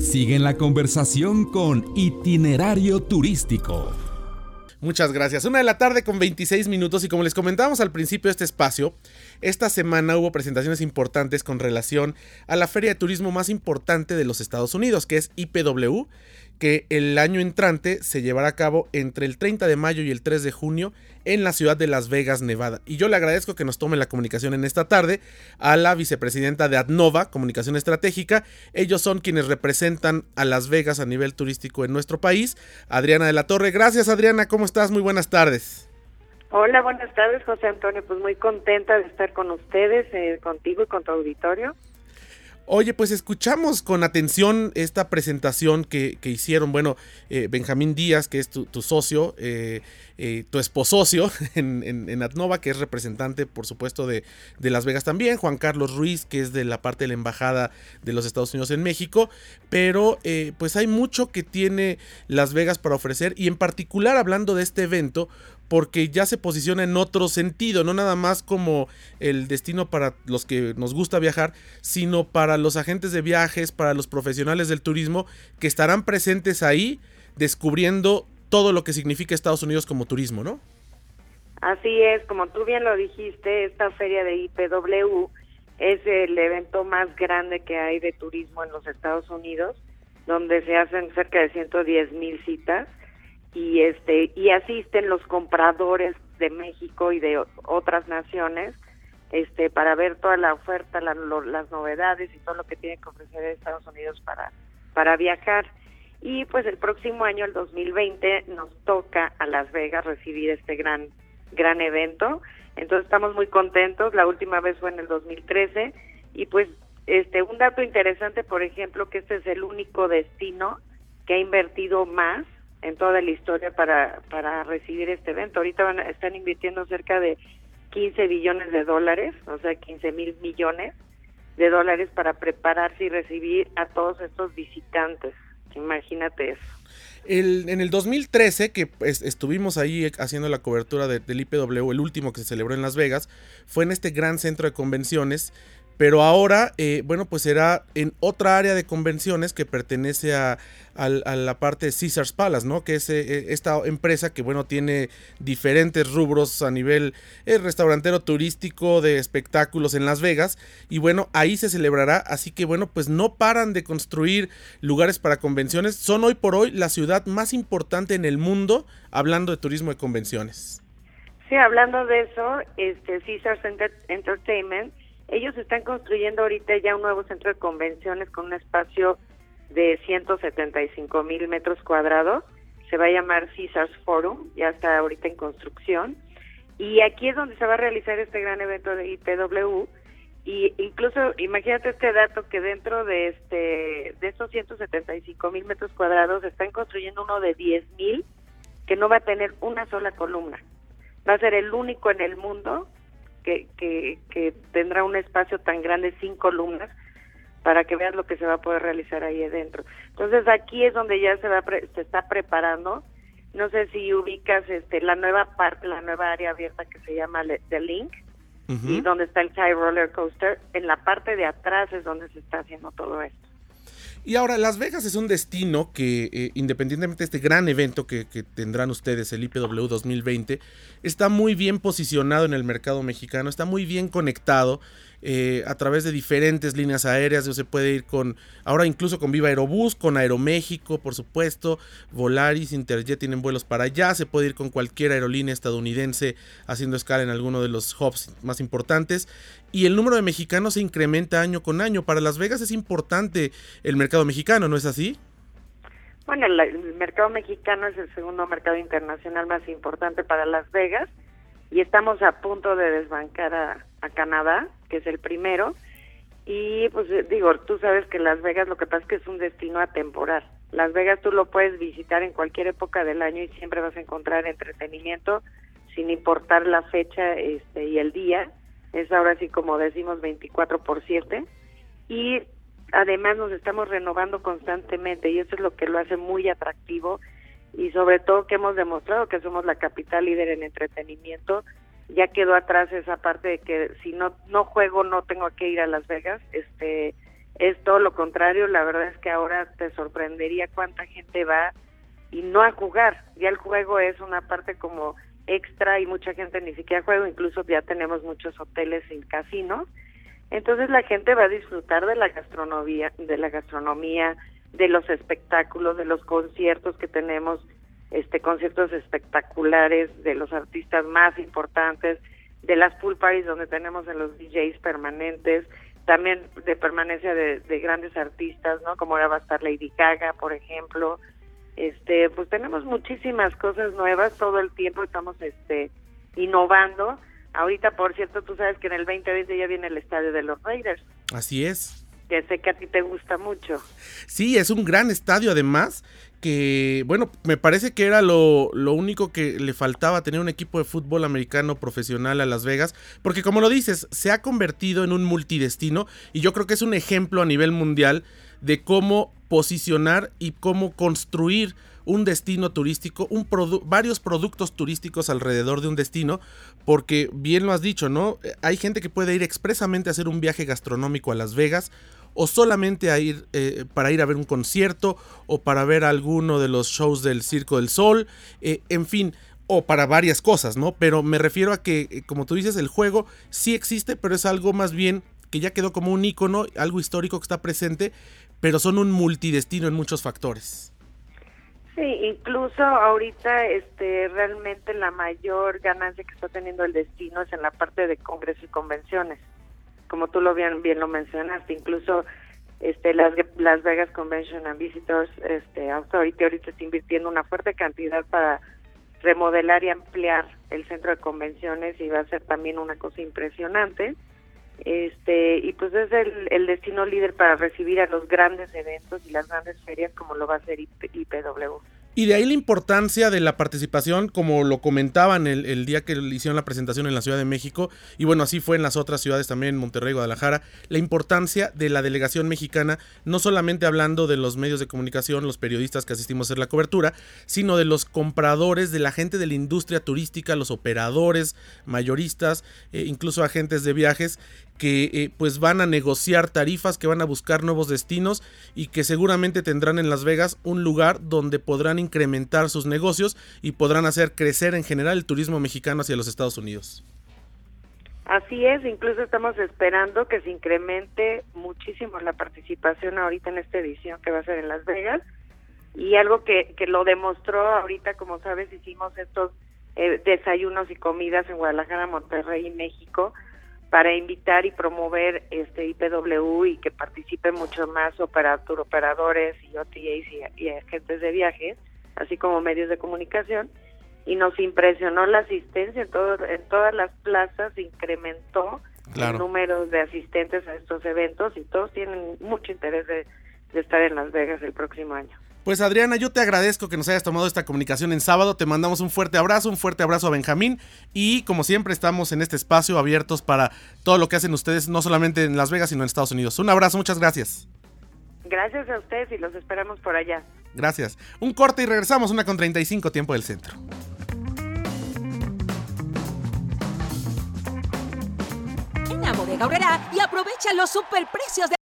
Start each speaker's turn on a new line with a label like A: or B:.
A: Sigue la conversación con Itinerario Turístico.
B: Muchas gracias. Una de la tarde con 26 minutos y como les comentábamos al principio de este espacio, esta semana hubo presentaciones importantes con relación a la feria de turismo más importante de los Estados Unidos, que es IPW, que el año entrante se llevará a cabo entre el 30 de mayo y el 3 de junio en la ciudad de Las Vegas, Nevada. Y yo le agradezco que nos tome la comunicación en esta tarde a la vicepresidenta de Adnova, Comunicación Estratégica. Ellos son quienes representan a Las Vegas a nivel turístico en nuestro país. Adriana de la Torre. Gracias Adriana, ¿cómo estás? Muy buenas tardes.
C: Hola, buenas tardes José Antonio. Pues muy contenta de estar con ustedes, eh, contigo y con tu auditorio.
B: Oye, pues escuchamos con atención esta presentación que, hicieron, bueno, eh, Benjamín Díaz, que es tu, socio, eh, eh, tu esposocio en, en, en, Atnova, que es representante, por supuesto, de, de, Las Vegas también, Juan Carlos Ruiz, que es de la parte de la Embajada de los Estados Unidos en México, pero pues hay mucho que tiene Las Vegas para ofrecer y en particular hablando de este evento, porque ya se posiciona en otro sentido, no nada más como el destino para los que nos gusta viajar, sino para los agentes de viajes, para los profesionales del turismo que estarán presentes ahí descubriendo todo lo que significa Estados Unidos como turismo, ¿no?
C: Así es, como tú bien lo dijiste, esta feria de IPW es el evento más grande que hay de turismo en los Estados Unidos, donde se hacen cerca de 110 mil citas y este y asisten los compradores de México y de otras naciones este para ver toda la oferta las novedades y todo lo que tiene que ofrecer Estados Unidos para para viajar. Y pues el próximo año el 2020 nos toca a Las Vegas recibir este gran gran evento. Entonces estamos muy contentos. La última vez fue en el 2013 y pues este un dato interesante por ejemplo que este es el único destino que ha invertido más en toda la historia para, para recibir este evento. Ahorita van, están invirtiendo cerca de 15 billones de dólares, o sea, 15 mil millones de dólares para prepararse y recibir a todos estos visitantes. Imagínate eso.
B: El, en el 2013, que estuvimos ahí haciendo la cobertura del IPW, el último que se celebró en Las Vegas, fue en este gran centro de convenciones pero ahora, eh, bueno, pues será en otra área de convenciones que pertenece a, la parte de Caesars Palace, ¿no? Que es eh, eh, esta empresa que, bueno, tiene diferentes rubros a nivel restaurantero turístico, de espectáculos en Las Vegas. Y bueno, ahí se celebrará. Así que, bueno, pues no paran de construir lugares para convenciones. Son hoy por hoy la ciudad más importante en el mundo hablando de turismo de convenciones.
C: Sí, hablando de eso, este Caesars Entertainment ellos están construyendo ahorita ya un nuevo centro de convenciones con un espacio de 175 mil metros cuadrados. Se va a llamar Caesars Forum, ya está ahorita en construcción. Y aquí es donde se va a realizar este gran evento de IPW. Y incluso, imagínate este dato que dentro de este de estos 175 mil metros cuadrados están construyendo uno de 10 mil que no va a tener una sola columna. Va a ser el único en el mundo que, que, tendrá un espacio tan grande sin columnas para que veas lo que se va a poder realizar ahí adentro. Entonces aquí es donde ya se va se está preparando. No sé si ubicas este la nueva parte, la nueva área abierta que se llama The Link y donde está el Sky Roller Coaster. En la parte de atrás es donde se está haciendo todo esto.
B: Y ahora, Las Vegas es un destino que, eh, independientemente de este gran evento que, que, tendrán ustedes, el IPW 2020, está muy bien posicionado en el mercado mexicano, está muy bien conectado eh, a través de diferentes líneas aéreas. Se puede ir con, ahora incluso con Viva Aerobús, con Aeroméxico, por supuesto, Volaris, Interjet tienen vuelos para allá. Se puede ir con cualquier aerolínea estadounidense haciendo escala en alguno de los hubs más importantes. Y el número de mexicanos se incrementa año con año. Para Las Vegas es importante el mercado mexicano, ¿no es así?
C: Bueno, el mercado mexicano es el segundo mercado internacional más importante para Las Vegas y estamos a punto de desbancar a, Canadá, que es el primero. Y pues eh, digo, tú sabes que Las Vegas lo que pasa es que es un destino atemporal. Las Vegas tú lo puedes visitar en cualquier época del año y siempre vas a encontrar entretenimiento sin importar la fecha este y el día. Es ahora sí como decimos 24 por 7 y además nos estamos renovando constantemente y eso es lo que lo hace muy atractivo y sobre todo que hemos demostrado que somos la capital líder en entretenimiento. Ya quedó atrás esa parte de que si no no juego no tengo que ir a Las Vegas. Este es todo lo contrario, la verdad es que ahora te sorprendería cuánta gente va y no a jugar, ya el juego es una parte como extra y mucha gente ni siquiera juega, incluso ya tenemos muchos hoteles sin casinos, entonces la gente va a disfrutar de la gastronomía, de la gastronomía, de los espectáculos, de los conciertos que tenemos, este conciertos espectaculares de los artistas más importantes, de las pool parties donde tenemos en los DJs permanentes, también de permanencia de, grandes artistas, ¿no? Como ahora va a estar Lady Gaga, por ejemplo. Este, pues tenemos muchísimas cosas nuevas todo el tiempo, estamos este innovando. Ahorita, por cierto, tú sabes que en el 2020 ya viene el estadio de los Raiders.
B: Así es
C: que sé que a ti te gusta mucho.
B: Sí, es un gran estadio además, que bueno, me parece que era lo, lo, único que le faltaba tener un equipo de fútbol americano profesional a Las Vegas, porque como lo dices, se ha convertido en un multidestino y yo creo que es un ejemplo a nivel mundial de cómo posicionar y cómo construir un destino turístico, un varios productos turísticos alrededor de un destino, porque bien lo has dicho, ¿no? Hay gente que puede ir expresamente a hacer un viaje gastronómico a Las Vegas o solamente a ir eh, para ir a ver un concierto o para ver alguno de los shows del Circo del Sol, eh, en fin, o para varias cosas, ¿no? Pero me refiero a que, eh, como tú dices, el juego sí existe, pero es algo más bien que ya quedó como un icono, algo histórico que está presente, pero son un multidestino en muchos factores.
C: Sí, incluso ahorita este realmente la mayor ganancia que está teniendo el destino es en la parte de congresos y convenciones como tú lo bien, lo mencionaste, incluso este las, las Vegas Convention and Visitors este Authority ahorita está invirtiendo una fuerte cantidad para remodelar y ampliar el centro de convenciones y va a ser también una cosa impresionante este y pues es el, el destino líder para recibir a los grandes eventos y las grandes ferias como lo va a hacer IPW.
B: Y de ahí la importancia de la participación, como lo comentaban el, día que hicieron la presentación en la Ciudad de México, y bueno, así fue en las otras ciudades también, Monterrey, Guadalajara, la importancia de la delegación mexicana, no solamente hablando de los medios de comunicación, los periodistas que asistimos a hacer la cobertura, sino de los compradores, de la gente de la industria turística, los operadores, mayoristas, eh, incluso agentes de viajes, que eh, pues van a negociar tarifas, que van a buscar nuevos destinos y que seguramente tendrán en Las Vegas un lugar donde podrán incrementar sus negocios y podrán hacer crecer en general el turismo mexicano hacia los Estados Unidos.
C: Así es, incluso estamos esperando que se incremente muchísimo la participación ahorita en esta edición que va a ser en Las Vegas y algo que, que lo demostró ahorita, como sabes, hicimos estos eh, desayunos y comidas en Guadalajara, Monterrey y México para invitar y promover este IPW y que participen mucho más operadores y OTAs y, agentes de viajes, así como medios de comunicación. Y nos impresionó la asistencia en, todo, en todas las plazas, incrementó el número de asistentes a estos eventos y todos tienen mucho interés de estar en Las Vegas el próximo año.
B: Pues Adriana, yo te agradezco que nos hayas tomado esta comunicación en sábado. Te mandamos un fuerte abrazo, un fuerte abrazo a Benjamín. Y como siempre, estamos en este espacio abiertos para todo lo que hacen ustedes, no solamente en Las Vegas, sino en Estados Unidos. Un abrazo, muchas gracias.
C: Gracias a ustedes y los esperamos por allá.
B: Gracias. Un corte y regresamos, una con 35, tiempo del centro.
D: En la bodega y aprovecha los superprecios de